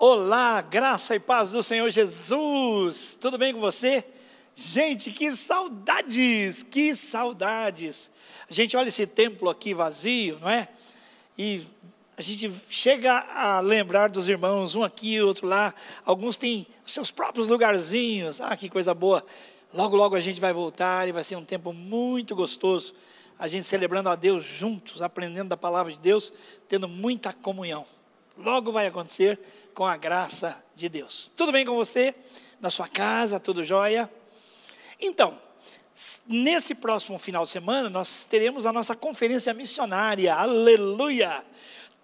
Olá, graça e paz do Senhor Jesus. Tudo bem com você? Gente, que saudades, que saudades. A gente olha esse templo aqui vazio, não é? E a gente chega a lembrar dos irmãos, um aqui, outro lá. Alguns têm seus próprios lugarzinhos. Ah, que coisa boa. Logo, logo a gente vai voltar e vai ser um tempo muito gostoso. A gente celebrando a Deus juntos, aprendendo da palavra de Deus, tendo muita comunhão. Logo vai acontecer com a graça de Deus. Tudo bem com você? Na sua casa, tudo jóia? Então, nesse próximo final de semana, nós teremos a nossa conferência missionária. Aleluia!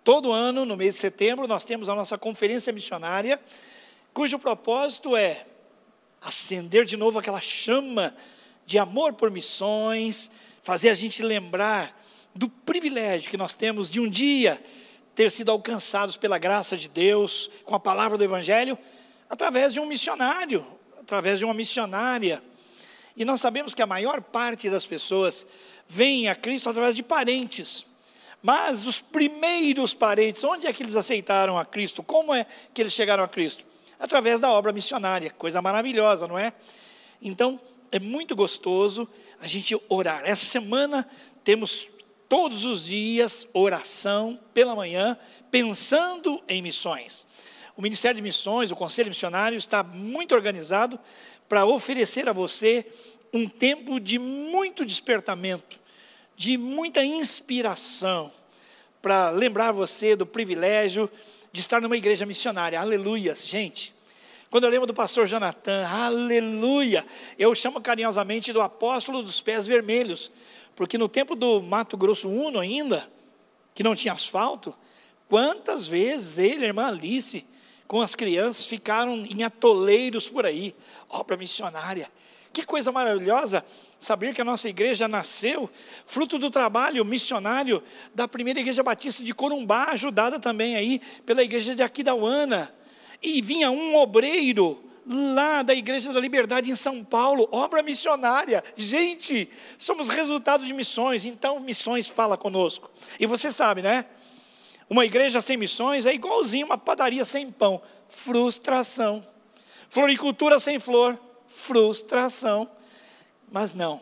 Todo ano, no mês de setembro, nós temos a nossa conferência missionária, cujo propósito é acender de novo aquela chama de amor por missões, fazer a gente lembrar do privilégio que nós temos de um dia ter sido alcançados pela graça de Deus, com a palavra do Evangelho, através de um missionário, através de uma missionária. E nós sabemos que a maior parte das pessoas vem a Cristo através de parentes. Mas os primeiros parentes, onde é que eles aceitaram a Cristo? Como é que eles chegaram a Cristo? Através da obra missionária, coisa maravilhosa, não é? Então, é muito gostoso a gente orar. Essa semana temos todos os dias oração pela manhã, pensando em missões. O Ministério de Missões, o Conselho Missionário, está muito organizado para oferecer a você um tempo de muito despertamento, de muita inspiração, para lembrar você do privilégio de estar numa igreja missionária. Aleluia, gente. Quando eu lembro do pastor Jonathan, aleluia, eu chamo carinhosamente do apóstolo dos pés vermelhos, porque no tempo do Mato Grosso Uno ainda, que não tinha asfalto, quantas vezes ele a irmã Alice, com as crianças, ficaram em atoleiros por aí, obra missionária. Que coisa maravilhosa saber que a nossa igreja nasceu fruto do trabalho missionário da primeira igreja batista de Corumbá, ajudada também aí pela igreja de Aquidauana. E vinha um obreiro lá da Igreja da Liberdade em São Paulo, obra missionária. Gente, somos resultado de missões, então missões fala conosco. E você sabe, né? Uma igreja sem missões é igualzinho uma padaria sem pão, frustração. Floricultura sem flor, frustração. Mas não.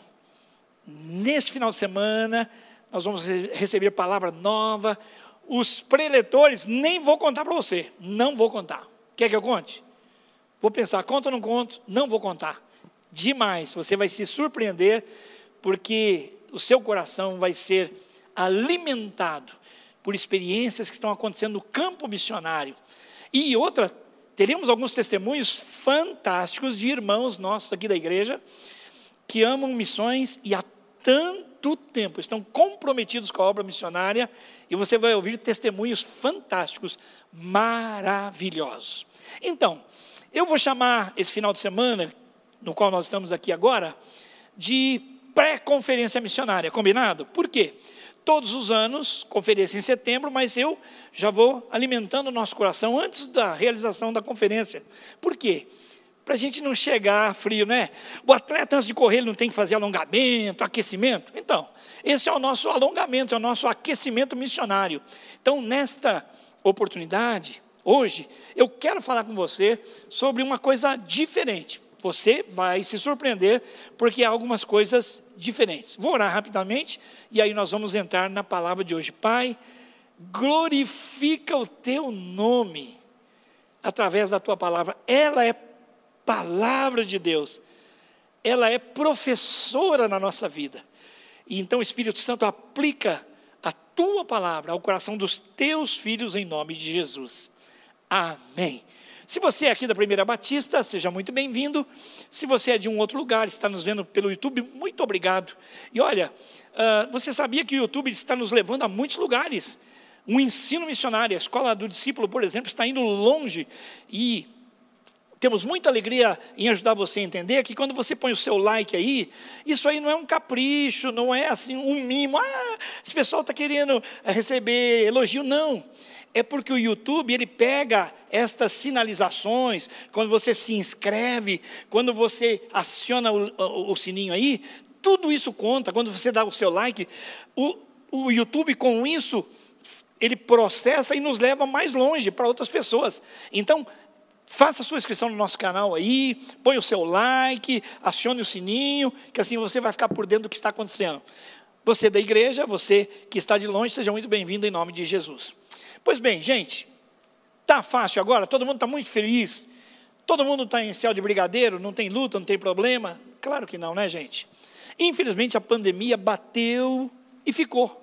Nesse final de semana, nós vamos receber palavra nova. Os preletores, nem vou contar para você, não vou contar. Quer que eu conte? Vou pensar, conto ou não conto? Não vou contar. Demais, você vai se surpreender, porque o seu coração vai ser alimentado por experiências que estão acontecendo no campo missionário. E outra, teremos alguns testemunhos fantásticos de irmãos nossos aqui da igreja, que amam missões e há tanto tempo estão comprometidos com a obra missionária, e você vai ouvir testemunhos fantásticos, maravilhosos. Então, eu vou chamar esse final de semana, no qual nós estamos aqui agora, de pré-conferência missionária, combinado? Por quê? Todos os anos, conferência em setembro, mas eu já vou alimentando o nosso coração antes da realização da conferência. Por quê? Para a gente não chegar frio, né? O atleta, antes de correr, ele não tem que fazer alongamento, aquecimento. Então, esse é o nosso alongamento, é o nosso aquecimento missionário. Então, nesta oportunidade, Hoje eu quero falar com você sobre uma coisa diferente. Você vai se surpreender porque há algumas coisas diferentes. Vou orar rapidamente e aí nós vamos entrar na palavra de hoje. Pai, glorifica o teu nome através da tua palavra. Ela é palavra de Deus. Ela é professora na nossa vida. E então Espírito Santo aplica a tua palavra ao coração dos teus filhos em nome de Jesus. Amém. Se você é aqui da Primeira Batista, seja muito bem-vindo. Se você é de um outro lugar, está nos vendo pelo YouTube, muito obrigado. E olha, uh, você sabia que o YouTube está nos levando a muitos lugares? Um ensino missionário, a escola do discípulo, por exemplo, está indo longe e temos muita alegria em ajudar você a entender que quando você põe o seu like aí, isso aí não é um capricho, não é assim um mimo. Ah, esse pessoal está querendo receber elogio. Não é porque o YouTube ele pega estas sinalizações, quando você se inscreve, quando você aciona o, o, o sininho aí, tudo isso conta. Quando você dá o seu like, o, o YouTube com isso ele processa e nos leva mais longe para outras pessoas. Então, faça sua inscrição no nosso canal aí, põe o seu like, acione o sininho, que assim você vai ficar por dentro do que está acontecendo. Você da igreja, você que está de longe, seja muito bem-vindo em nome de Jesus. Pois bem, gente, tá fácil agora, todo mundo está muito feliz, todo mundo está em céu de brigadeiro, não tem luta, não tem problema? Claro que não, né, gente? Infelizmente a pandemia bateu e ficou.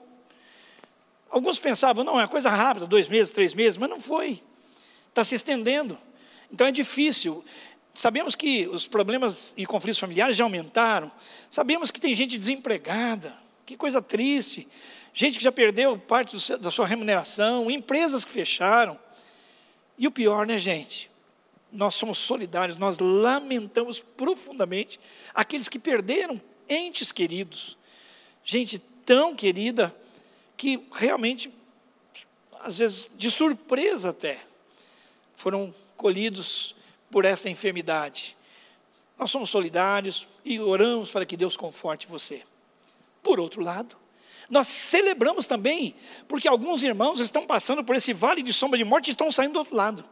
Alguns pensavam, não, é coisa rápida, dois meses, três meses, mas não foi. Está se estendendo. Então é difícil. Sabemos que os problemas e conflitos familiares já aumentaram. Sabemos que tem gente desempregada. Que coisa triste. Gente que já perdeu parte seu, da sua remuneração, empresas que fecharam. E o pior, né, gente? Nós somos solidários, nós lamentamos profundamente aqueles que perderam entes queridos. Gente tão querida que realmente, às vezes, de surpresa até, foram colhidos por esta enfermidade. Nós somos solidários e oramos para que Deus conforte você. Por outro lado, nós celebramos também, porque alguns irmãos estão passando por esse vale de sombra de morte e estão saindo do outro lado.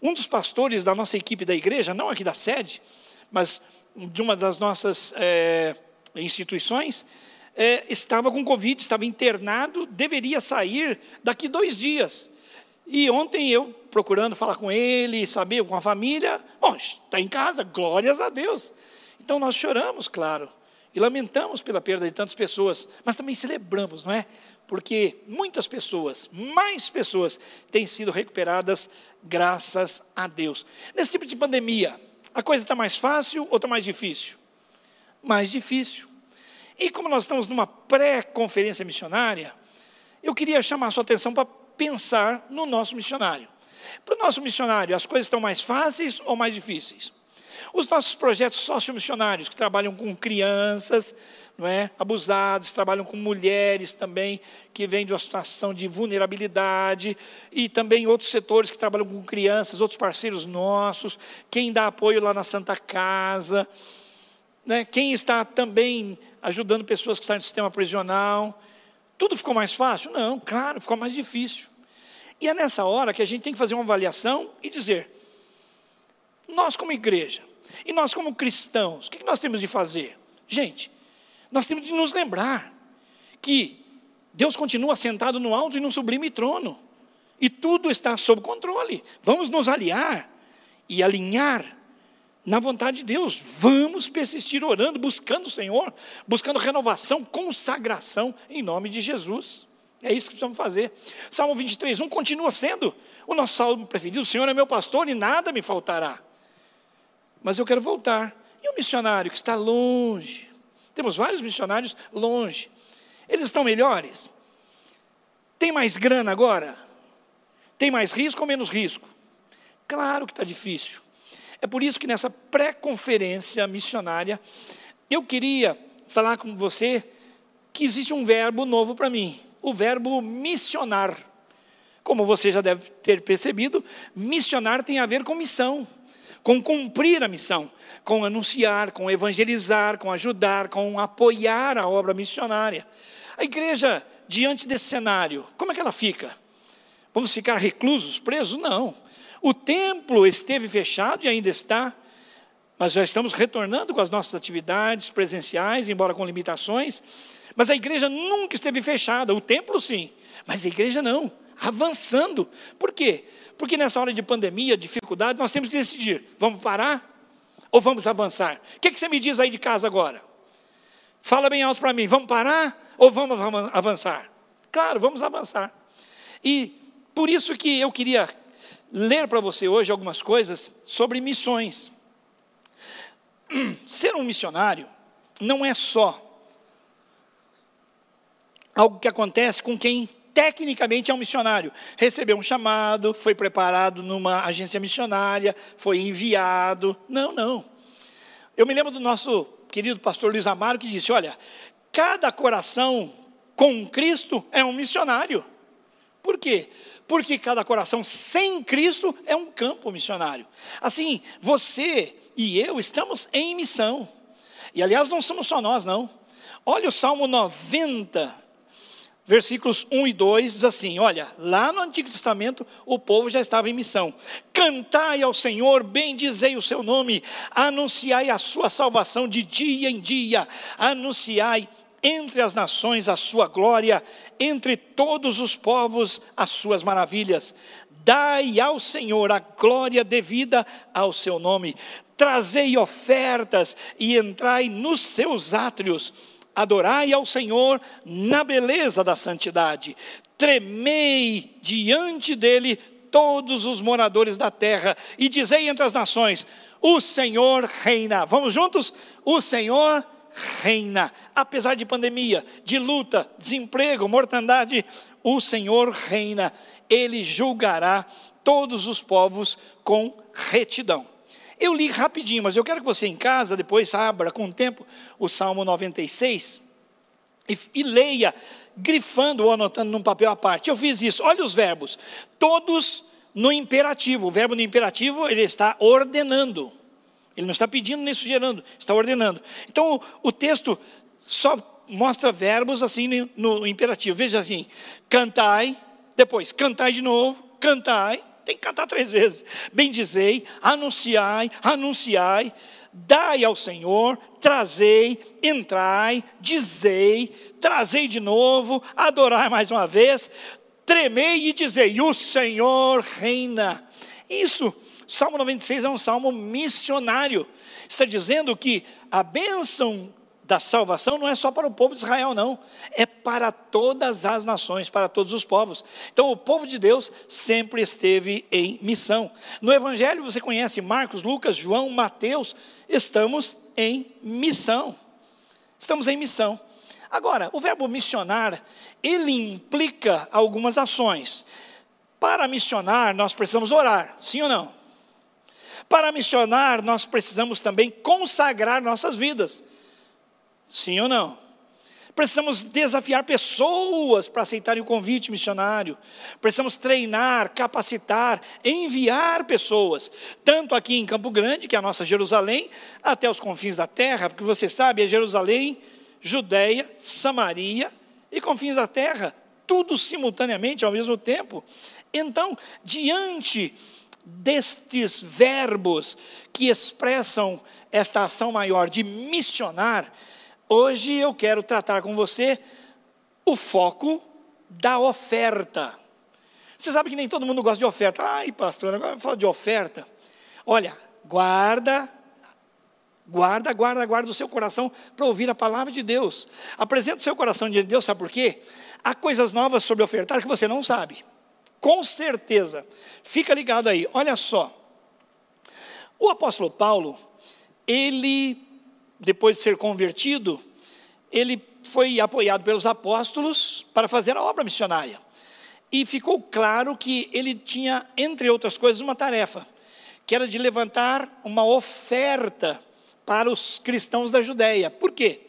Um dos pastores da nossa equipe da igreja, não aqui da sede, mas de uma das nossas é, instituições, é, estava com Covid, estava internado, deveria sair daqui dois dias. E ontem eu, procurando falar com ele, saber com a família, bom, está em casa, glórias a Deus. Então nós choramos, claro, e lamentamos pela perda de tantas pessoas, mas também celebramos, não é? Porque muitas pessoas, mais pessoas, têm sido recuperadas graças a Deus. Nesse tipo de pandemia, a coisa está mais fácil ou está mais difícil? Mais difícil. E como nós estamos numa pré-conferência missionária, eu queria chamar a sua atenção para pensar no nosso missionário. Para o nosso missionário, as coisas estão mais fáceis ou mais difíceis? Os nossos projetos sociomissionários, que trabalham com crianças não é, abusadas, trabalham com mulheres também, que vêm de uma situação de vulnerabilidade, e também outros setores que trabalham com crianças, outros parceiros nossos, quem dá apoio lá na Santa Casa, né, quem está também ajudando pessoas que estão no sistema prisional. Tudo ficou mais fácil? Não, claro, ficou mais difícil. E é nessa hora que a gente tem que fazer uma avaliação e dizer: nós, como igreja, e nós, como cristãos, o que nós temos de fazer? Gente, nós temos de nos lembrar que Deus continua sentado no alto e no sublime trono, e tudo está sob controle. Vamos nos aliar e alinhar na vontade de Deus. Vamos persistir orando, buscando o Senhor, buscando renovação, consagração em nome de Jesus. É isso que precisamos fazer. Salmo 23, 1 continua sendo o nosso salmo preferido. O Senhor é meu pastor e nada me faltará. Mas eu quero voltar. E o missionário que está longe? Temos vários missionários longe. Eles estão melhores? Tem mais grana agora? Tem mais risco ou menos risco? Claro que está difícil. É por isso que nessa pré-conferência missionária, eu queria falar com você que existe um verbo novo para mim, o verbo missionar. Como você já deve ter percebido, missionar tem a ver com missão, com cumprir a missão, com anunciar, com evangelizar, com ajudar, com apoiar a obra missionária. A igreja, diante desse cenário, como é que ela fica? Vamos ficar reclusos, presos? Não. O templo esteve fechado e ainda está, mas já estamos retornando com as nossas atividades presenciais, embora com limitações. Mas a igreja nunca esteve fechada, o templo sim, mas a igreja não, avançando. Por quê? Porque nessa hora de pandemia, dificuldade, nós temos que decidir: vamos parar ou vamos avançar? O que, que você me diz aí de casa agora? Fala bem alto para mim: vamos parar ou vamos avançar? Claro, vamos avançar. E por isso que eu queria ler para você hoje algumas coisas sobre missões. Ser um missionário não é só algo que acontece com quem tecnicamente é um missionário. Recebeu um chamado, foi preparado numa agência missionária, foi enviado. Não, não. Eu me lembro do nosso querido pastor Luiz Amaro que disse: Olha, cada coração com Cristo é um missionário. Por quê? Porque cada coração sem Cristo é um campo missionário. Assim, você e eu estamos em missão. E aliás, não somos só nós, não. Olha o Salmo 90, versículos 1 e 2 diz assim: Olha, lá no Antigo Testamento o povo já estava em missão. Cantai ao Senhor, bendizei o seu nome, anunciai a sua salvação de dia em dia, anunciai entre as nações a sua glória, entre todos os povos as suas maravilhas. Dai ao Senhor a glória devida ao seu nome. Trazei ofertas e entrai nos seus átrios adorai ao Senhor na beleza da santidade, tremei diante dele todos os moradores da terra, e dizei entre as nações: O Senhor reina. Vamos juntos? O Senhor reina. Apesar de pandemia, de luta, desemprego, mortandade, o Senhor reina. Ele julgará todos os povos com retidão. Eu li rapidinho, mas eu quero que você em casa, depois abra com o tempo o Salmo 96 e, e leia, grifando ou anotando num papel à parte. Eu fiz isso. Olha os verbos. Todos no imperativo. O verbo no imperativo, ele está ordenando. Ele não está pedindo nem sugerindo, está ordenando. Então, o, texto só mostra verbos assim no imperativo. Veja assim: cantai, depois cantai de novo, cantai, tem que cantar três vezes. Bendizei, anunciai, anunciai, dai ao Senhor, trazei, entrai, dizei, trazei de novo, adorai mais uma vez, tremei e dizei: O Senhor reina. Isso, Salmo 96 é um salmo missionário. Está dizendo que a bênção da salvação não é só para o povo de Israel, não. É para todas as nações, para todos os povos. Então, o povo de Deus sempre esteve em missão. No Evangelho, você conhece Marcos, Lucas, João, Mateus. Estamos em missão. Estamos em missão. Agora, o verbo missionar, ele implica algumas ações. Para missionar, nós precisamos orar, sim ou não? Para missionar, nós precisamos também consagrar nossas vidas. Sim ou não? Precisamos desafiar pessoas para aceitarem o convite missionário. Precisamos treinar, capacitar, enviar pessoas, tanto aqui em Campo Grande, que é a nossa Jerusalém, até os confins da terra, porque você sabe, é Jerusalém, Judéia, Samaria e confins da terra, tudo simultaneamente, ao mesmo tempo. Então, diante destes verbos que expressam esta ação maior de missionar, Hoje eu quero tratar com você o foco da oferta. Você sabe que nem todo mundo gosta de oferta. Ai, pastor, agora fala de oferta. Olha, guarda, guarda, guarda, guarda o seu coração para ouvir a palavra de Deus. Apresenta o seu coração diante de Deus, sabe por quê? Há coisas novas sobre ofertar que você não sabe. Com certeza. Fica ligado aí. Olha só. O apóstolo Paulo, ele depois de ser convertido, ele foi apoiado pelos apóstolos para fazer a obra missionária. E ficou claro que ele tinha, entre outras coisas, uma tarefa, que era de levantar uma oferta para os cristãos da Judéia. Por quê?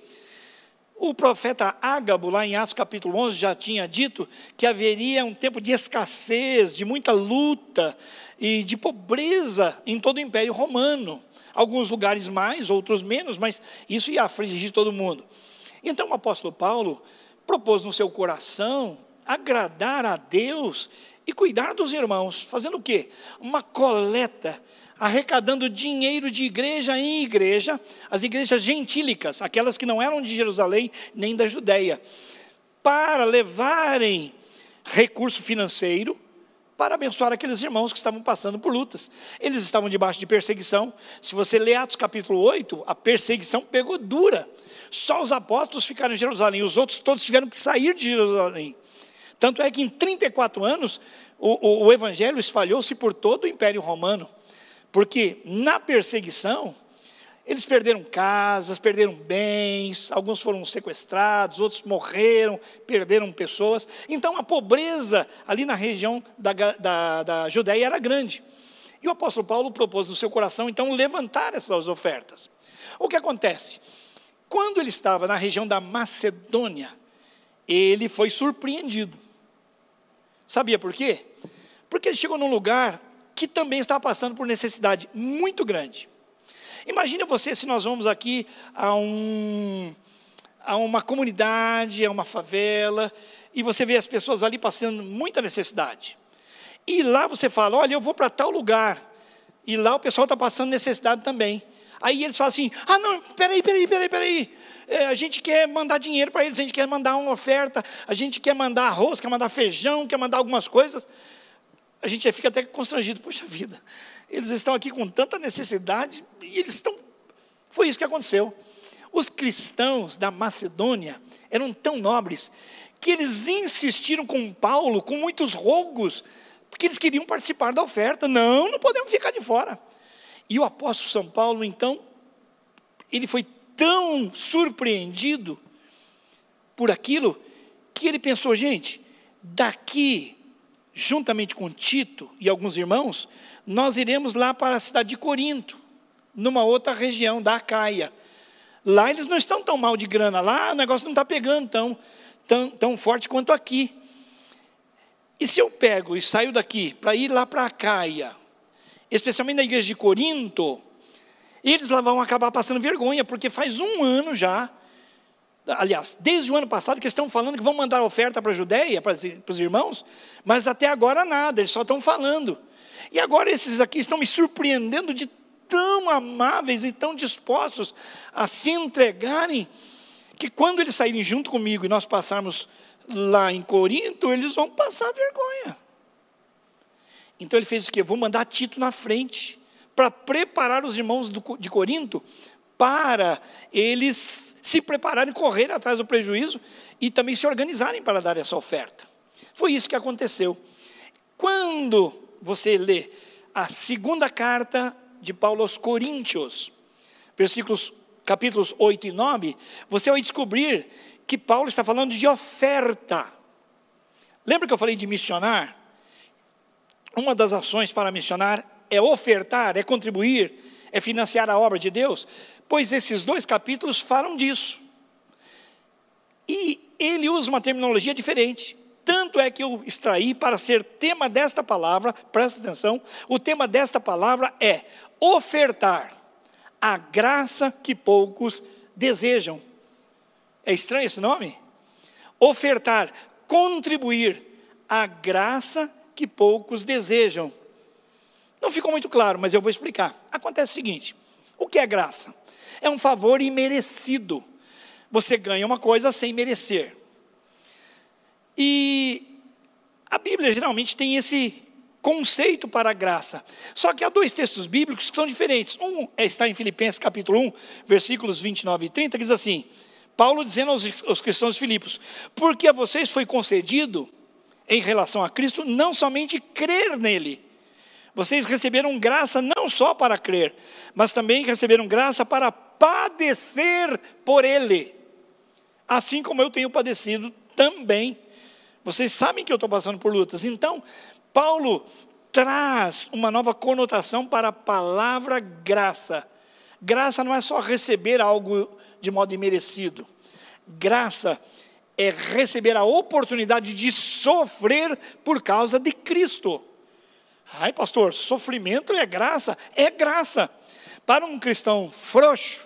O profeta Ágabo, lá em Atos capítulo 11, já tinha dito que haveria um tempo de escassez, de muita luta e de pobreza em todo o Império Romano. Alguns lugares mais, outros menos, mas isso ia afligir todo mundo. Então o apóstolo Paulo propôs no seu coração agradar a Deus e cuidar dos irmãos, fazendo o quê? Uma coleta, arrecadando dinheiro de igreja em igreja, as igrejas gentílicas, aquelas que não eram de Jerusalém nem da Judéia, para levarem recurso financeiro para abençoar aqueles irmãos que estavam passando por lutas. Eles estavam debaixo de perseguição. Se você ler Atos capítulo 8, a perseguição pegou dura. Só os apóstolos ficaram em Jerusalém, os outros todos tiveram que sair de Jerusalém. Tanto é que em 34 anos, o, o, o evangelho espalhou-se por todo o Império Romano. Porque na perseguição, eles perderam casas, perderam bens, alguns foram sequestrados, outros morreram, perderam pessoas. Então a pobreza ali na região da, da, da Judéia era grande. E o apóstolo Paulo propôs no seu coração, então, levantar essas ofertas. O que acontece? Quando ele estava na região da Macedônia, ele foi surpreendido. Sabia por quê? Porque ele chegou num lugar que também estava passando por necessidade muito grande. Imagina você se nós vamos aqui a, um, a uma comunidade, a uma favela, e você vê as pessoas ali passando muita necessidade. E lá você fala: olha, eu vou para tal lugar. E lá o pessoal está passando necessidade também. Aí eles falam assim: ah, não, peraí, peraí, peraí, peraí. É, a gente quer mandar dinheiro para eles, a gente quer mandar uma oferta, a gente quer mandar arroz, quer mandar feijão, quer mandar algumas coisas. A gente fica até constrangido, poxa vida, eles estão aqui com tanta necessidade e eles estão. Foi isso que aconteceu. Os cristãos da Macedônia eram tão nobres que eles insistiram com Paulo, com muitos rogos, porque eles queriam participar da oferta. Não, não podemos ficar de fora. E o apóstolo São Paulo, então, ele foi tão surpreendido por aquilo, que ele pensou, gente, daqui, juntamente com Tito e alguns irmãos, nós iremos lá para a cidade de Corinto, numa outra região da Acaia. Lá eles não estão tão mal de grana, lá o negócio não está pegando tão, tão, tão forte quanto aqui. E se eu pego e saio daqui para ir lá para a Caia, especialmente na igreja de Corinto, eles lá vão acabar passando vergonha, porque faz um ano já, aliás, desde o ano passado, que estão falando que vão mandar oferta para a Judéia, para os irmãos, mas até agora nada, eles só estão falando. E agora esses aqui estão me surpreendendo de tão amáveis e tão dispostos a se entregarem, que quando eles saírem junto comigo e nós passarmos lá em Corinto, eles vão passar vergonha. Então ele fez o quê? Vou mandar Tito na frente, para preparar os irmãos de Corinto para eles se prepararem, correr atrás do prejuízo e também se organizarem para dar essa oferta. Foi isso que aconteceu. Quando você lê a segunda carta de Paulo aos Coríntios, versículos, capítulos 8 e 9, você vai descobrir que Paulo está falando de oferta. Lembra que eu falei de missionar? Uma das ações para missionar é ofertar, é contribuir, é financiar a obra de Deus, pois esses dois capítulos falam disso. E ele usa uma terminologia diferente. Tanto é que eu extraí para ser tema desta palavra, presta atenção, o tema desta palavra é ofertar a graça que poucos desejam. É estranho esse nome? Ofertar, contribuir a graça que poucos desejam. Não ficou muito claro, mas eu vou explicar. Acontece o seguinte: o que é graça? É um favor imerecido. Você ganha uma coisa sem merecer. E a Bíblia geralmente tem esse conceito para a graça. Só que há dois textos bíblicos que são diferentes. Um é, está em Filipenses capítulo 1, versículos 29 e 30, que diz assim: Paulo dizendo aos, aos cristãos Filipos: Porque a vocês foi concedido, em relação a Cristo, não somente crer nele. Vocês receberam graça não só para crer, mas também receberam graça para padecer por ele. Assim como eu tenho padecido também vocês sabem que eu estou passando por lutas. Então, Paulo traz uma nova conotação para a palavra graça. Graça não é só receber algo de modo imerecido. Graça é receber a oportunidade de sofrer por causa de Cristo. Ai, pastor, sofrimento é graça? É graça. Para um cristão frouxo,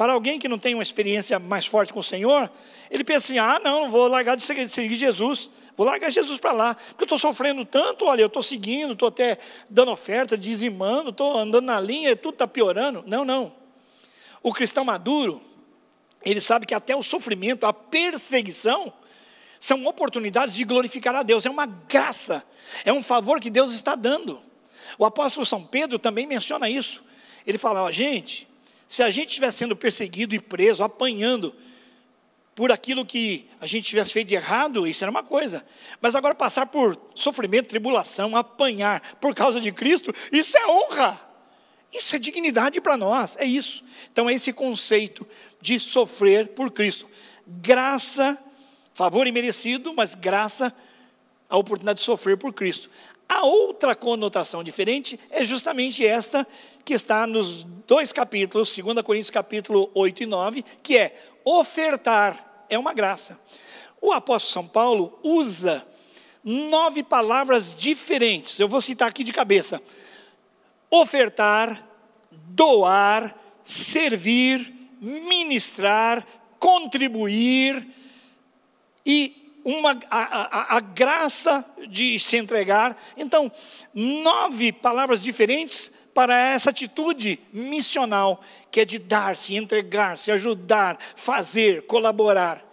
para alguém que não tem uma experiência mais forte com o Senhor, ele pensa assim: ah, não, vou largar de seguir, de seguir Jesus, vou largar Jesus para lá, porque eu estou sofrendo tanto, olha, eu estou seguindo, estou até dando oferta, dizimando, estou andando na linha, tudo está piorando. Não, não. O cristão maduro, ele sabe que até o sofrimento, a perseguição, são oportunidades de glorificar a Deus, é uma graça, é um favor que Deus está dando. O apóstolo São Pedro também menciona isso. Ele fala: ó, gente, se a gente estiver sendo perseguido e preso, apanhando por aquilo que a gente tivesse feito de errado, isso era uma coisa. Mas agora passar por sofrimento, tribulação, apanhar por causa de Cristo, isso é honra. Isso é dignidade para nós, é isso. Então é esse conceito de sofrer por Cristo. Graça, favor imerecido, mas graça, a oportunidade de sofrer por Cristo. A outra conotação diferente é justamente esta que está nos dois capítulos, 2 Coríntios capítulo 8 e 9, que é ofertar, é uma graça. O apóstolo São Paulo usa nove palavras diferentes, eu vou citar aqui de cabeça: ofertar, doar, servir, ministrar, contribuir e uma, a, a, a, graça de se entregar. Então, nove palavras diferentes para essa atitude missional, que é de dar-se, entregar-se, ajudar, fazer, colaborar.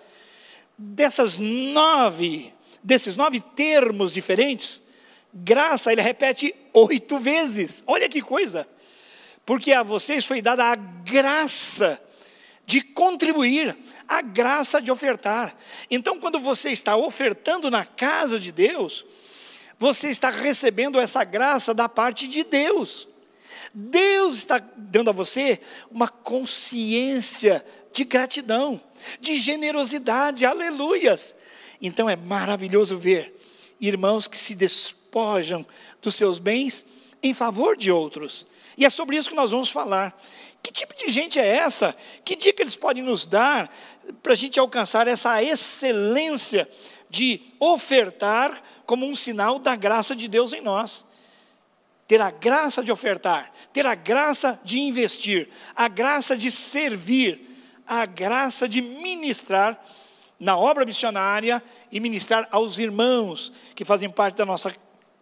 Dessas nove, desses nove termos diferentes, graça ele repete oito vezes. Olha que coisa! Porque a vocês foi dada a graça de contribuir, a graça de ofertar. Então, quando você está ofertando na casa de Deus, você está recebendo essa graça da parte de Deus. Deus está dando a você uma consciência de gratidão, de generosidade, aleluias. Então é maravilhoso ver irmãos que se despojam dos seus bens em favor de outros. E é sobre isso que nós vamos falar. Que tipo de gente é essa? Que dica eles podem nos dar para a gente alcançar essa excelência de ofertar como um sinal da graça de Deus em nós? Ter a graça de ofertar, ter a graça de investir, a graça de servir, a graça de ministrar na obra missionária e ministrar aos irmãos que fazem parte da nossa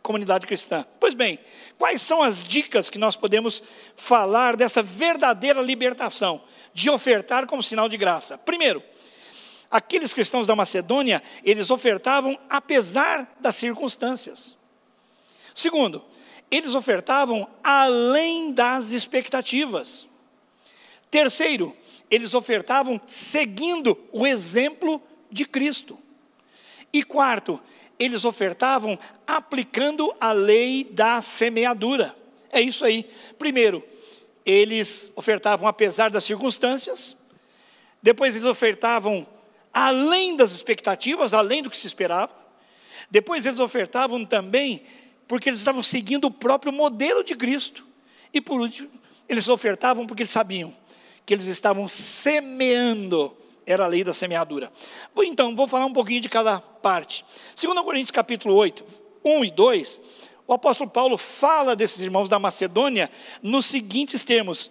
comunidade cristã. Pois bem, quais são as dicas que nós podemos falar dessa verdadeira libertação, de ofertar como sinal de graça? Primeiro, aqueles cristãos da Macedônia, eles ofertavam apesar das circunstâncias. Segundo, eles ofertavam além das expectativas. Terceiro, eles ofertavam seguindo o exemplo de Cristo. E quarto, eles ofertavam aplicando a lei da semeadura. É isso aí. Primeiro, eles ofertavam apesar das circunstâncias. Depois, eles ofertavam além das expectativas, além do que se esperava. Depois, eles ofertavam também porque eles estavam seguindo o próprio modelo de Cristo. E por último, eles ofertavam porque eles sabiam que eles estavam semeando era a lei da semeadura. Então, vou falar um pouquinho de cada parte. Segundo Coríntios capítulo 8, 1 e 2, o apóstolo Paulo fala desses irmãos da Macedônia nos seguintes termos: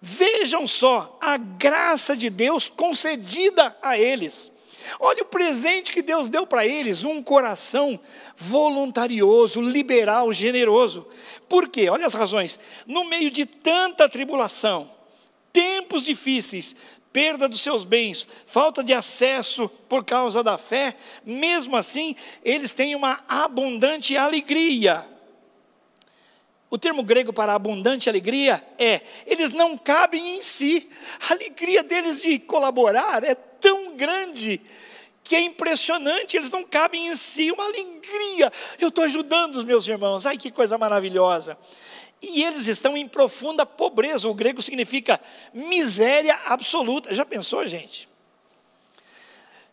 Vejam só a graça de Deus concedida a eles. Olha o presente que Deus deu para eles, um coração voluntarioso, liberal, generoso. Por quê? Olha as razões. No meio de tanta tribulação, tempos difíceis, perda dos seus bens, falta de acesso por causa da fé, mesmo assim, eles têm uma abundante alegria. O termo grego para abundante alegria é: eles não cabem em si. A alegria deles de colaborar é tão grande que é impressionante, eles não cabem em si. Uma alegria. Eu estou ajudando os meus irmãos. Ai, que coisa maravilhosa e eles estão em profunda pobreza. O grego significa miséria absoluta. Já pensou, gente?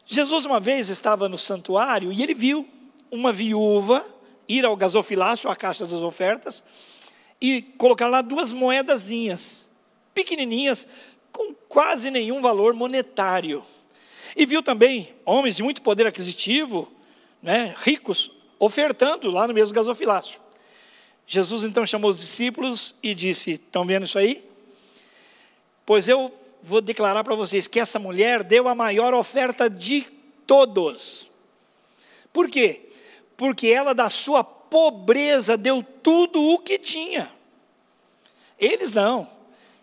Jesus uma vez estava no santuário e ele viu uma viúva ir ao gasofilácio, a caixa das ofertas, e colocar lá duas moedazinhas, pequenininhas, com quase nenhum valor monetário. E viu também homens de muito poder aquisitivo, né, ricos, ofertando lá no mesmo gasofilácio. Jesus então chamou os discípulos e disse: Estão vendo isso aí? Pois eu vou declarar para vocês que essa mulher deu a maior oferta de todos. Por quê? Porque ela, da sua pobreza, deu tudo o que tinha. Eles não.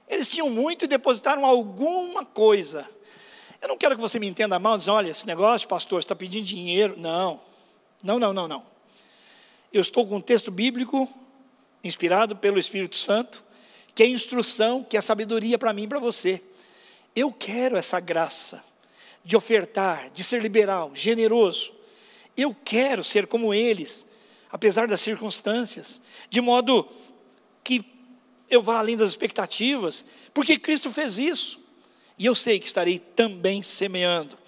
Eles tinham muito e depositaram alguma coisa. Eu não quero que você me entenda mal, dizendo, olha, esse negócio, pastor, está pedindo dinheiro. Não. Não, não, não, não. Eu estou com um texto bíblico inspirado pelo Espírito Santo, que é instrução, que é sabedoria para mim e para você. Eu quero essa graça de ofertar, de ser liberal, generoso. Eu quero ser como eles, apesar das circunstâncias, de modo que eu vá além das expectativas, porque Cristo fez isso. E eu sei que estarei também semeando.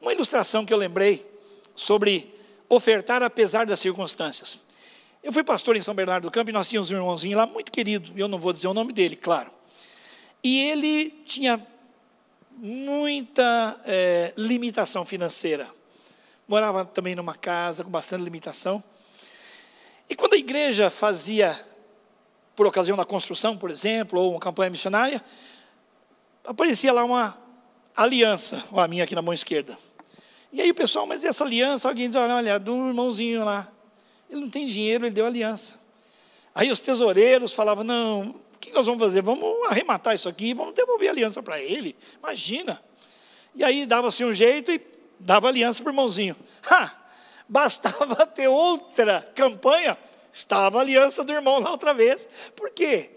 Uma ilustração que eu lembrei sobre ofertar apesar das circunstâncias. Eu fui pastor em São Bernardo do Campo e nós tínhamos um irmãozinho lá muito querido, eu não vou dizer o nome dele, claro. E ele tinha muita é, limitação financeira. Morava também numa casa com bastante limitação. E quando a igreja fazia, por ocasião da construção, por exemplo, ou uma campanha missionária, aparecia lá uma aliança, a minha aqui na mão esquerda. E aí o pessoal, mas essa aliança? Alguém diz: olha, olha, do irmãozinho lá. Ele não tem dinheiro, ele deu aliança. Aí os tesoureiros falavam: não, o que nós vamos fazer? Vamos arrematar isso aqui, vamos devolver a aliança para ele. Imagina. E aí dava-se um jeito e dava aliança para o irmãozinho. Ha! Bastava ter outra campanha, estava a aliança do irmão lá outra vez. Por quê?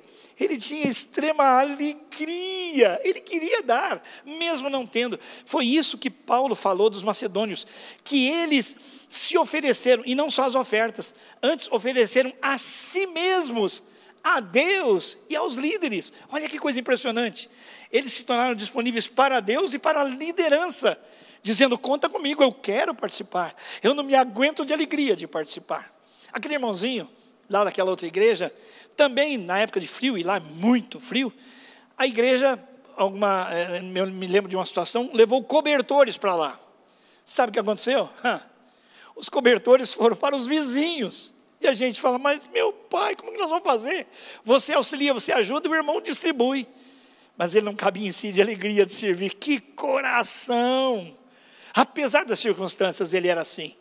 Ele tinha extrema alegria, ele queria dar, mesmo não tendo. Foi isso que Paulo falou dos macedônios, que eles se ofereceram, e não só as ofertas, antes ofereceram a si mesmos, a Deus e aos líderes. Olha que coisa impressionante. Eles se tornaram disponíveis para Deus e para a liderança dizendo: Conta comigo, eu quero participar. Eu não me aguento de alegria de participar. Aquele irmãozinho, lá daquela outra igreja, também na época de frio, e lá muito frio, a igreja, alguma, eh, eu me lembro de uma situação, levou cobertores para lá. Sabe o que aconteceu? Os cobertores foram para os vizinhos. E a gente fala, mas meu pai, como que nós vamos fazer? Você auxilia, você ajuda, o irmão distribui. Mas ele não cabia em si de alegria de servir. Que coração! Apesar das circunstâncias, ele era assim.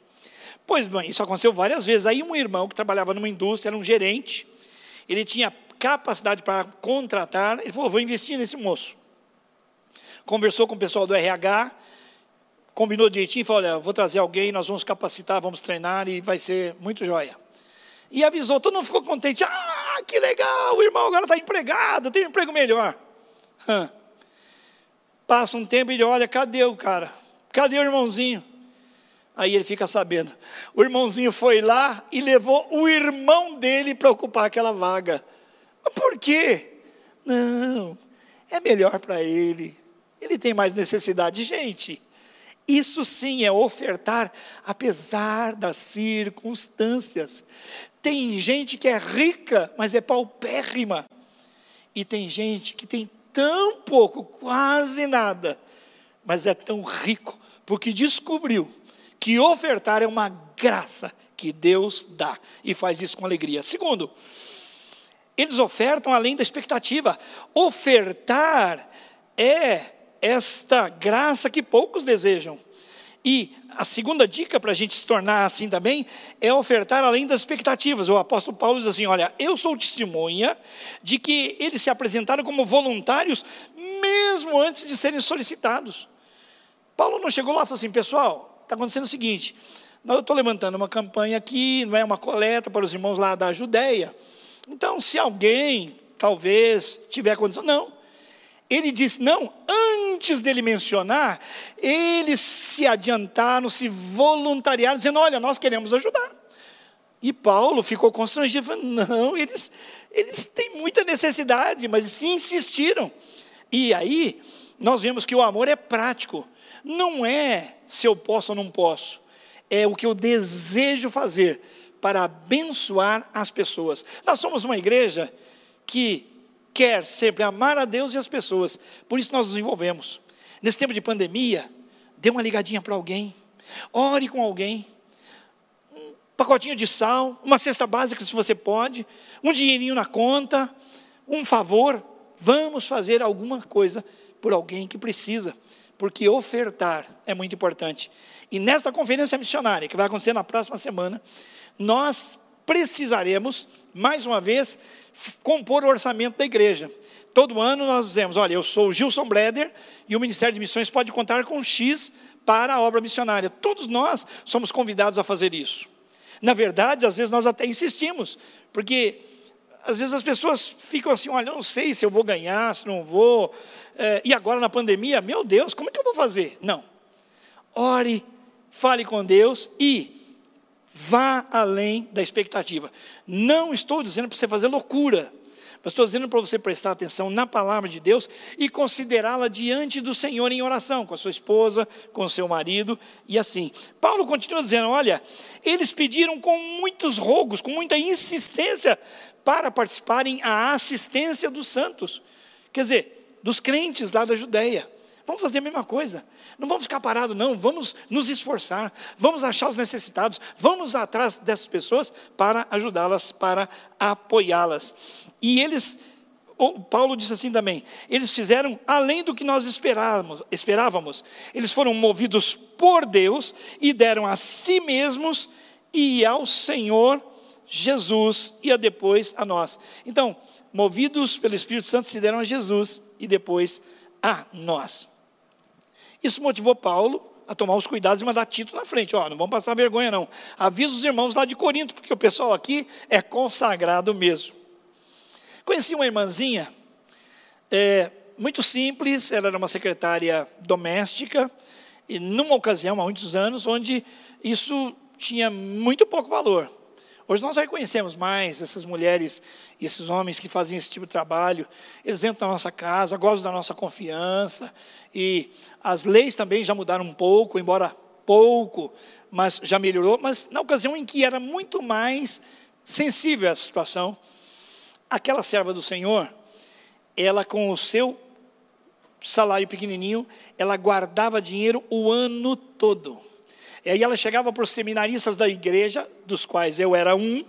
Pois bem, isso aconteceu várias vezes. Aí um irmão que trabalhava numa indústria, era um gerente, ele tinha capacidade para contratar, ele falou, vou investir nesse moço. Conversou com o pessoal do RH, combinou direitinho, falou, olha, vou trazer alguém, nós vamos capacitar, vamos treinar e vai ser muito joia. E avisou, todo mundo ficou contente, ah, que legal, o irmão agora está empregado, tem um emprego melhor. Passa um tempo e ele olha, cadê o cara? Cadê o irmãozinho? Aí ele fica sabendo. O irmãozinho foi lá e levou o irmão dele para ocupar aquela vaga. Mas por quê? Não, é melhor para ele. Ele tem mais necessidade. Gente, isso sim é ofertar, apesar das circunstâncias. Tem gente que é rica, mas é paupérrima. E tem gente que tem tão pouco, quase nada, mas é tão rico, porque descobriu que ofertar é uma graça que Deus dá e faz isso com alegria. Segundo, eles ofertam além da expectativa. Ofertar é esta graça que poucos desejam. E a segunda dica para a gente se tornar assim também é ofertar além das expectativas. O apóstolo Paulo diz assim: Olha, eu sou testemunha de que eles se apresentaram como voluntários mesmo antes de serem solicitados. Paulo não chegou lá e falou assim: Pessoal, está acontecendo o seguinte, eu estou levantando uma campanha aqui, não é uma coleta para os irmãos lá da Judéia. Então, se alguém talvez tiver condição, não. Ele disse, não, antes dele mencionar, eles se adiantaram, se voluntariaram, dizendo: olha, nós queremos ajudar. E Paulo ficou constrangido, falando, não, eles, eles têm muita necessidade, mas se insistiram. E aí, nós vemos que o amor é prático, não é se eu posso ou não posso, é o que eu desejo fazer para abençoar as pessoas. Nós somos uma igreja que quer sempre amar a Deus e as pessoas. Por isso nós nos envolvemos. Nesse tempo de pandemia, dê uma ligadinha para alguém, ore com alguém, um pacotinho de sal, uma cesta básica se você pode, um dinheirinho na conta, um favor. Vamos fazer alguma coisa por alguém que precisa, porque ofertar é muito importante. E nesta conferência missionária, que vai acontecer na próxima semana, nós precisaremos, mais uma vez, compor o orçamento da igreja. Todo ano nós dizemos: olha, eu sou o Gilson Breder e o Ministério de Missões pode contar com X para a obra missionária. Todos nós somos convidados a fazer isso. Na verdade, às vezes nós até insistimos, porque às vezes as pessoas ficam assim: olha, eu não sei se eu vou ganhar, se não vou. É, e agora na pandemia, meu Deus, como é que eu vou fazer? Não. Ore, fale com Deus e Vá além da expectativa. Não estou dizendo para você fazer loucura, mas estou dizendo para você prestar atenção na palavra de Deus e considerá-la diante do Senhor em oração, com a sua esposa, com o seu marido e assim. Paulo continua dizendo: olha, eles pediram com muitos rogos, com muita insistência, para participarem a assistência dos santos, quer dizer, dos crentes lá da Judéia. Vamos fazer a mesma coisa. Não vamos ficar parados, não. Vamos nos esforçar. Vamos achar os necessitados. Vamos atrás dessas pessoas para ajudá-las, para apoiá-las. E eles Paulo disse assim também: eles fizeram além do que nós esperávamos, esperávamos. Eles foram movidos por Deus e deram a si mesmos e ao Senhor Jesus e a depois a nós. Então, movidos pelo Espírito Santo, se deram a Jesus e depois a nós. Isso motivou Paulo a tomar os cuidados e mandar Tito na frente. Ó, não vamos passar vergonha não. Avisa os irmãos lá de Corinto, porque o pessoal aqui é consagrado mesmo. Conheci uma irmãzinha, é, muito simples, ela era uma secretária doméstica, e numa ocasião, há muitos anos, onde isso tinha muito pouco valor. Hoje nós reconhecemos mais essas mulheres e esses homens que fazem esse tipo de trabalho. Eles entram na nossa casa, gostam da nossa confiança. E as leis também já mudaram um pouco, embora pouco, mas já melhorou. Mas na ocasião em que era muito mais sensível a situação, aquela serva do Senhor, ela com o seu salário pequenininho, ela guardava dinheiro o ano todo. E aí ela chegava para os seminaristas da igreja, dos quais eu era um,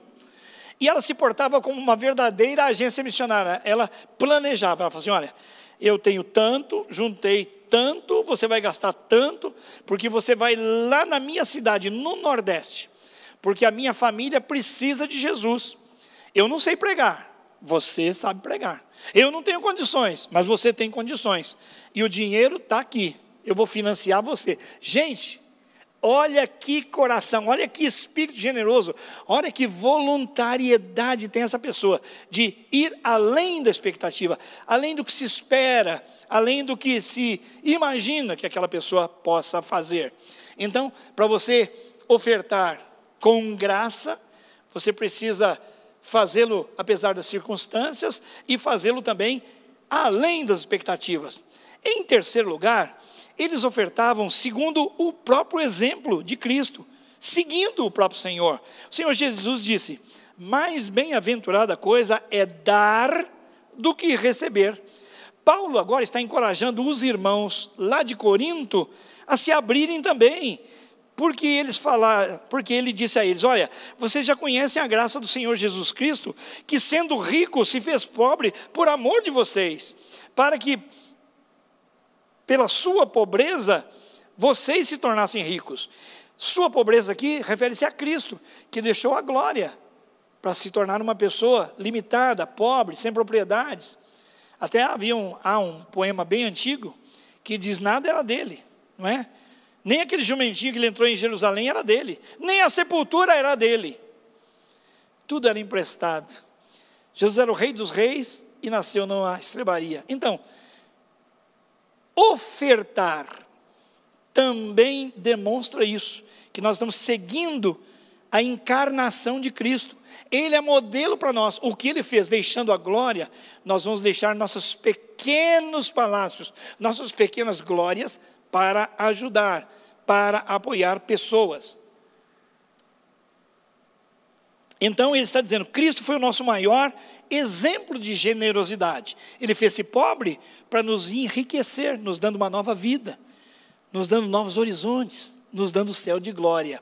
e ela se portava como uma verdadeira agência missionária. Ela planejava, ela falava assim: olha, eu tenho tanto, juntei tanto, você vai gastar tanto, porque você vai lá na minha cidade, no Nordeste, porque a minha família precisa de Jesus. Eu não sei pregar, você sabe pregar. Eu não tenho condições, mas você tem condições. E o dinheiro está aqui. Eu vou financiar você. Gente, Olha que coração, olha que espírito generoso, olha que voluntariedade tem essa pessoa de ir além da expectativa, além do que se espera, além do que se imagina que aquela pessoa possa fazer. Então, para você ofertar com graça, você precisa fazê-lo apesar das circunstâncias e fazê-lo também além das expectativas. Em terceiro lugar, eles ofertavam segundo o próprio exemplo de Cristo, seguindo o próprio Senhor. O Senhor Jesus disse: Mais bem-aventurada coisa é dar do que receber. Paulo agora está encorajando os irmãos lá de Corinto a se abrirem também, porque eles falaram, porque ele disse a eles: Olha, vocês já conhecem a graça do Senhor Jesus Cristo, que sendo rico se fez pobre por amor de vocês, para que pela sua pobreza, vocês se tornassem ricos. Sua pobreza aqui refere-se a Cristo, que deixou a glória para se tornar uma pessoa limitada, pobre, sem propriedades. Até havia um, há um poema bem antigo que diz: nada era dele, não é? Nem aquele jumentinho que ele entrou em Jerusalém era dele, nem a sepultura era dele. Tudo era emprestado. Jesus era o rei dos reis e nasceu numa estrebaria. Então, ofertar também demonstra isso, que nós estamos seguindo a encarnação de Cristo. Ele é modelo para nós. O que ele fez, deixando a glória, nós vamos deixar nossos pequenos palácios, nossas pequenas glórias para ajudar, para apoiar pessoas. Então ele está dizendo: Cristo foi o nosso maior exemplo de generosidade. Ele fez-se pobre para nos enriquecer, nos dando uma nova vida, nos dando novos horizontes, nos dando o céu de glória.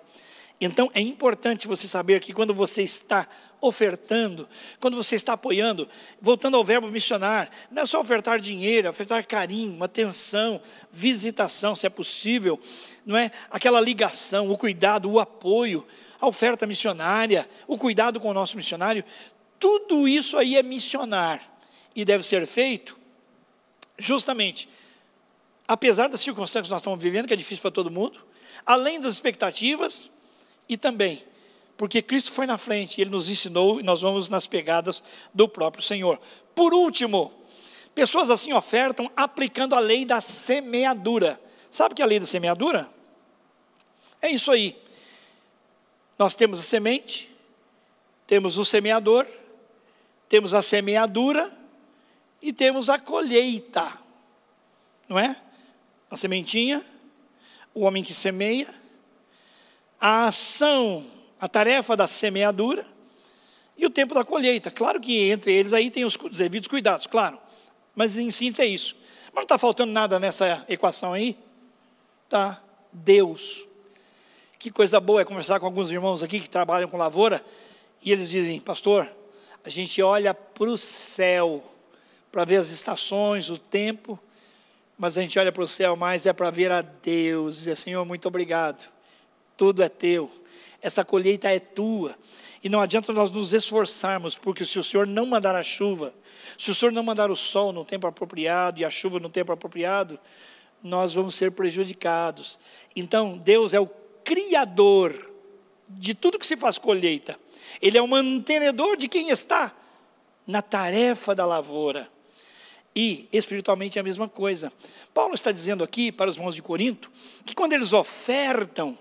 Então é importante você saber que quando você está ofertando, quando você está apoiando, voltando ao verbo missionar, não é só ofertar dinheiro, é ofertar carinho, atenção, visitação, se é possível, não é? Aquela ligação, o cuidado, o apoio, a oferta missionária, o cuidado com o nosso missionário, tudo isso aí é missionar e deve ser feito justamente, apesar das circunstâncias que nós estamos vivendo, que é difícil para todo mundo, além das expectativas, e também porque Cristo foi na frente, Ele nos ensinou e nós vamos nas pegadas do próprio Senhor. Por último, pessoas assim ofertam aplicando a lei da semeadura. Sabe o que é a lei da semeadura? É isso aí. Nós temos a semente, temos o semeador, temos a semeadura e temos a colheita, não é? A sementinha, o homem que semeia, a ação, a tarefa da semeadura e o tempo da colheita. Claro que entre eles aí tem os devidos cuidados, claro, mas em síntese é isso. Mas não está faltando nada nessa equação aí? Tá, Deus. Que coisa boa é conversar com alguns irmãos aqui que trabalham com lavoura e eles dizem, pastor, a gente olha para o céu para ver as estações, o tempo, mas a gente olha para o céu mais é para ver a Deus, dizer, Senhor, muito obrigado, tudo é teu, essa colheita é tua, e não adianta nós nos esforçarmos, porque se o Senhor não mandar a chuva, se o Senhor não mandar o sol no tempo apropriado e a chuva no tempo apropriado, nós vamos ser prejudicados. Então, Deus é o criador de tudo que se faz colheita. Ele é o mantenedor de quem está na tarefa da lavoura. E espiritualmente é a mesma coisa. Paulo está dizendo aqui para os irmãos de Corinto que quando eles ofertam,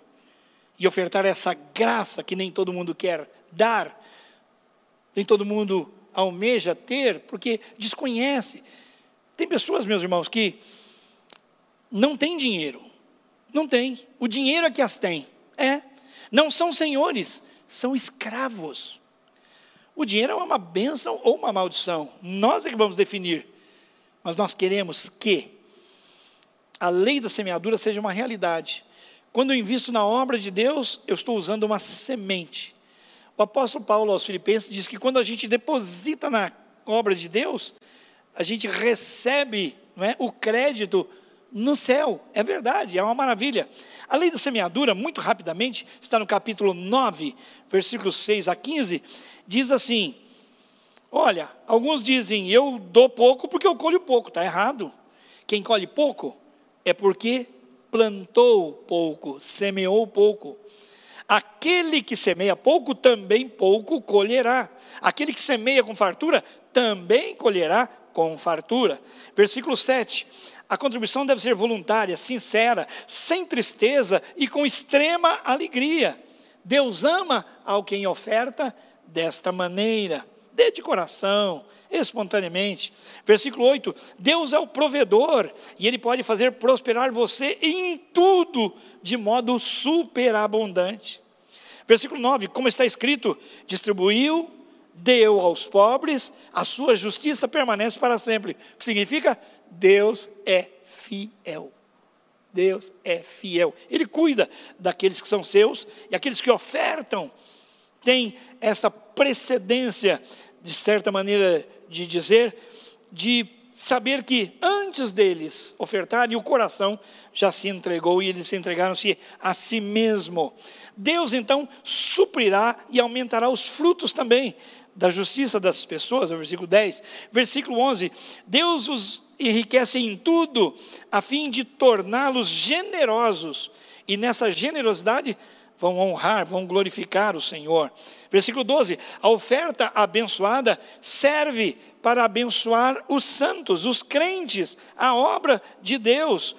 e ofertar essa graça que nem todo mundo quer dar, nem todo mundo almeja ter, porque desconhece. Tem pessoas, meus irmãos, que não têm dinheiro. Não tem. O dinheiro é que as tem. É. Não são senhores, são escravos. O dinheiro é uma bênção ou uma maldição. Nós é que vamos definir. Mas nós queremos que a lei da semeadura seja uma realidade. Quando eu invisto na obra de Deus, eu estou usando uma semente. O apóstolo Paulo aos Filipenses diz que quando a gente deposita na obra de Deus, a gente recebe não é, o crédito no céu. É verdade, é uma maravilha. A lei da semeadura, muito rapidamente, está no capítulo 9, versículos 6 a 15, diz assim: Olha, alguns dizem, eu dou pouco porque eu colho pouco, está errado. Quem colhe pouco é porque plantou pouco, semeou pouco. Aquele que semeia pouco, também pouco colherá. Aquele que semeia com fartura, também colherá com fartura. Versículo 7. A contribuição deve ser voluntária, sincera, sem tristeza e com extrema alegria. Deus ama ao quem oferta desta maneira. Dê de coração, espontaneamente. Versículo 8: Deus é o provedor e Ele pode fazer prosperar você em tudo de modo superabundante. Versículo 9: Como está escrito, distribuiu, deu aos pobres, a sua justiça permanece para sempre. O que significa? Deus é fiel. Deus é fiel. Ele cuida daqueles que são seus e aqueles que ofertam têm essa precedência, de certa maneira de dizer, de saber que antes deles ofertarem, o coração já se entregou e eles se entregaram-se a si mesmo. Deus então suprirá e aumentará os frutos também da justiça das pessoas, é o versículo 10. Versículo 11: Deus os enriquece em tudo, a fim de torná-los generosos, e nessa generosidade vão honrar, vão glorificar o Senhor. Versículo 12: A oferta abençoada serve para abençoar os santos, os crentes, a obra de Deus.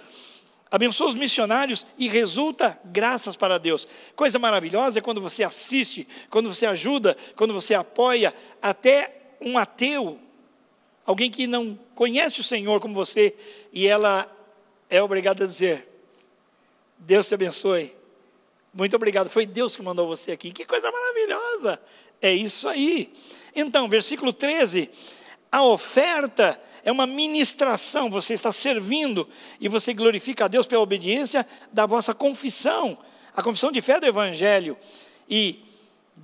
Abençoa os missionários e resulta graças para Deus. Coisa maravilhosa é quando você assiste, quando você ajuda, quando você apoia até um ateu, alguém que não conhece o Senhor como você, e ela é obrigada a dizer: Deus te abençoe. Muito obrigado. Foi Deus que mandou você aqui. Que coisa maravilhosa. É isso aí. Então, versículo 13. A oferta é uma ministração, você está servindo e você glorifica a Deus pela obediência da vossa confissão, a confissão de fé do Evangelho. E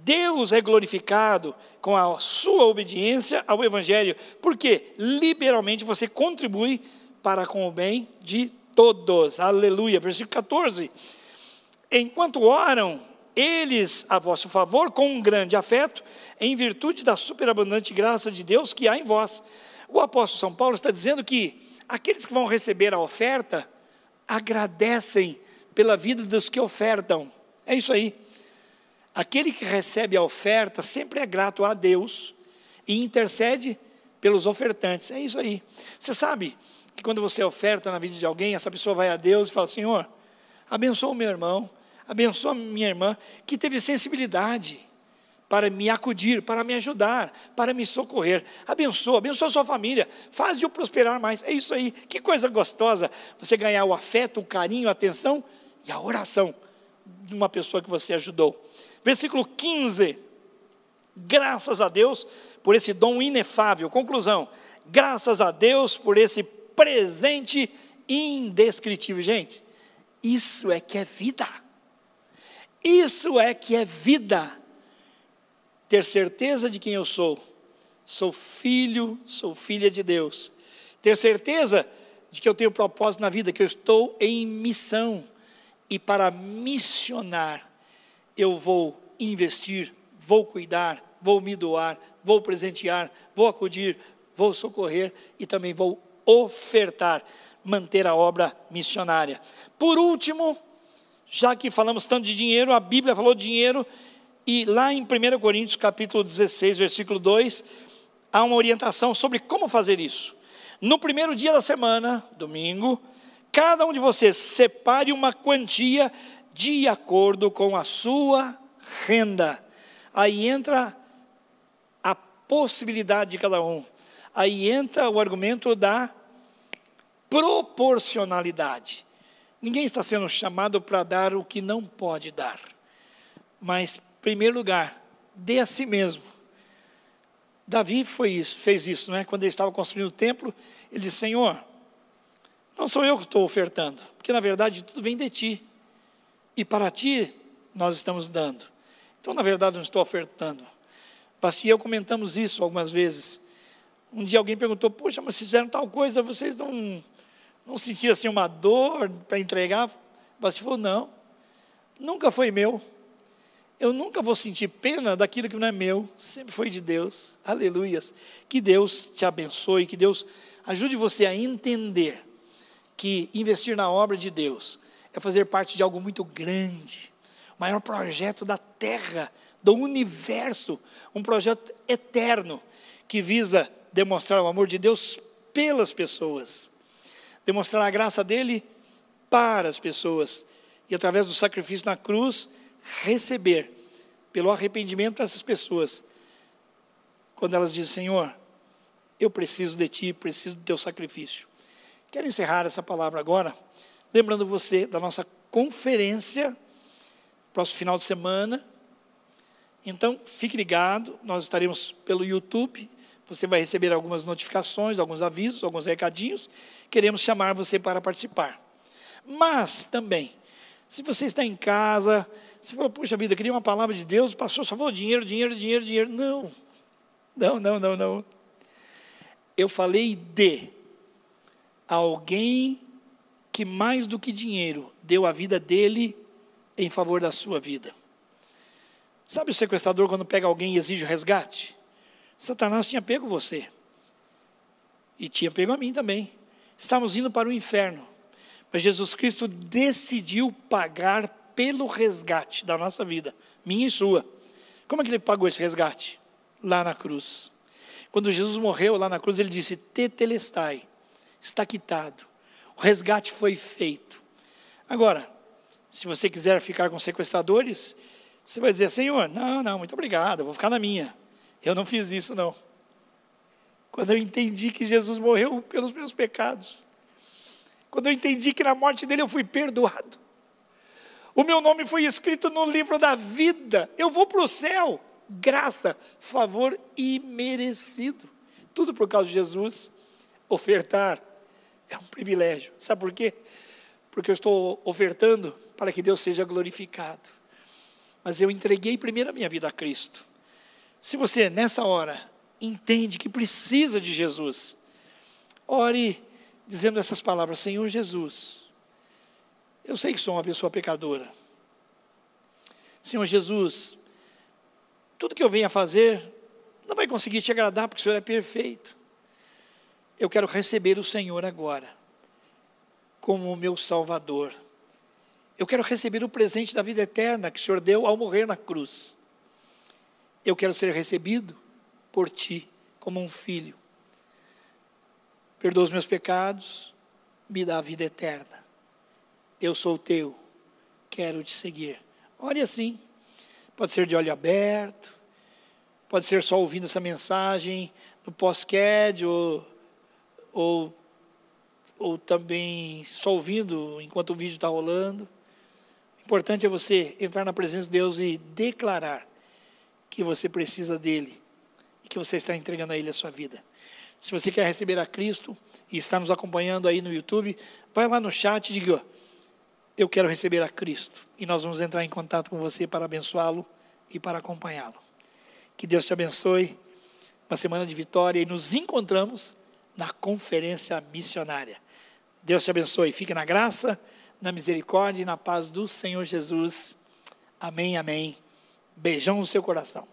Deus é glorificado com a sua obediência ao Evangelho, porque liberalmente você contribui para com o bem de todos. Aleluia. Versículo 14. Enquanto oram, eles a vosso favor com um grande afeto, em virtude da superabundante graça de Deus que há em vós. O apóstolo São Paulo está dizendo que aqueles que vão receber a oferta agradecem pela vida dos que ofertam. É isso aí. Aquele que recebe a oferta sempre é grato a Deus e intercede pelos ofertantes. É isso aí. Você sabe que quando você oferta na vida de alguém, essa pessoa vai a Deus e fala: Senhor, abençoa o meu irmão, abençoa minha irmã, que teve sensibilidade para me acudir, para me ajudar, para me socorrer. Abençoa, abençoa sua família, faz-o prosperar mais. É isso aí, que coisa gostosa você ganhar o afeto, o carinho, a atenção e a oração de uma pessoa que você ajudou. Versículo 15. Graças a Deus por esse dom inefável. Conclusão: graças a Deus por esse presente indescritível. Gente, isso é que é vida. Isso é que é vida. Ter certeza de quem eu sou, sou filho, sou filha de Deus. Ter certeza de que eu tenho propósito na vida, que eu estou em missão. E para missionar, eu vou investir, vou cuidar, vou me doar, vou presentear, vou acudir, vou socorrer e também vou ofertar, manter a obra missionária. Por último, já que falamos tanto de dinheiro, a Bíblia falou de dinheiro, e lá em 1 Coríntios capítulo 16, versículo 2, há uma orientação sobre como fazer isso. No primeiro dia da semana, domingo, cada um de vocês separe uma quantia de acordo com a sua renda. Aí entra a possibilidade de cada um. Aí entra o argumento da proporcionalidade. Ninguém está sendo chamado para dar o que não pode dar. Mas, em primeiro lugar, dê a si mesmo. Davi foi isso, fez isso, não é? Quando ele estava construindo o templo, ele disse: Senhor, não sou eu que estou ofertando, porque na verdade tudo vem de ti. E para ti nós estamos dando. Então, na verdade, não estou ofertando. Basti e eu comentamos isso algumas vezes. Um dia alguém perguntou: Poxa, mas fizeram tal coisa, vocês não, não sentiram assim uma dor para entregar? Basti falou: Não, nunca foi meu. Eu nunca vou sentir pena daquilo que não é meu, sempre foi de Deus. Aleluias. Que Deus te abençoe, que Deus ajude você a entender que investir na obra de Deus é fazer parte de algo muito grande, o maior projeto da terra, do universo, um projeto eterno que visa demonstrar o amor de Deus pelas pessoas, demonstrar a graça dele para as pessoas e através do sacrifício na cruz receber pelo arrependimento dessas pessoas, quando elas dizem: Senhor, eu preciso de Ti, preciso do Teu sacrifício. Quero encerrar essa palavra agora, lembrando você da nossa conferência, próximo final de semana. Então, fique ligado, nós estaremos pelo YouTube, você vai receber algumas notificações, alguns avisos, alguns recadinhos. Queremos chamar você para participar. Mas também, se você está em casa, você falou, puxa vida, queria uma palavra de Deus, passou, só falou dinheiro, dinheiro, dinheiro, dinheiro. Não, não, não, não, não. Eu falei de alguém que mais do que dinheiro deu a vida dele em favor da sua vida. Sabe o sequestrador quando pega alguém e exige o resgate? Satanás tinha pego você. E tinha pego a mim também. Estávamos indo para o inferno. Mas Jesus Cristo decidiu pagar pelo resgate da nossa vida, minha e sua. Como é que ele pagou esse resgate? Lá na cruz. Quando Jesus morreu lá na cruz, ele disse: Tetelestai, está quitado. O resgate foi feito. Agora, se você quiser ficar com sequestradores, você vai dizer: Senhor, não, não, muito obrigado, eu vou ficar na minha. Eu não fiz isso, não. Quando eu entendi que Jesus morreu pelos meus pecados, quando eu entendi que na morte dele eu fui perdoado, o meu nome foi escrito no livro da vida. Eu vou para o céu. Graça, favor imerecido. Tudo por causa de Jesus. Ofertar é um privilégio. Sabe por quê? Porque eu estou ofertando para que Deus seja glorificado. Mas eu entreguei primeiro a minha vida a Cristo. Se você, nessa hora, entende que precisa de Jesus, ore dizendo essas palavras: Senhor Jesus eu sei que sou uma pessoa pecadora. Senhor Jesus, tudo que eu venha fazer não vai conseguir te agradar, porque o Senhor é perfeito. Eu quero receber o Senhor agora, como o meu Salvador. Eu quero receber o presente da vida eterna que o Senhor deu ao morrer na cruz. Eu quero ser recebido por Ti, como um filho. Perdoa os meus pecados, me dá a vida eterna eu sou teu, quero te seguir. Olhe assim, pode ser de olho aberto, pode ser só ouvindo essa mensagem no pós-CAD ou, ou, ou também só ouvindo enquanto o vídeo está rolando. O importante é você entrar na presença de Deus e declarar que você precisa dele e que você está entregando a ele a sua vida. Se você quer receber a Cristo e está nos acompanhando aí no YouTube, vai lá no chat e diga: eu quero receber a Cristo. E nós vamos entrar em contato com você para abençoá-lo e para acompanhá-lo. Que Deus te abençoe. uma semana de vitória e nos encontramos na conferência missionária. Deus te abençoe. Fique na graça, na misericórdia e na paz do Senhor Jesus. Amém, amém. Beijão no seu coração.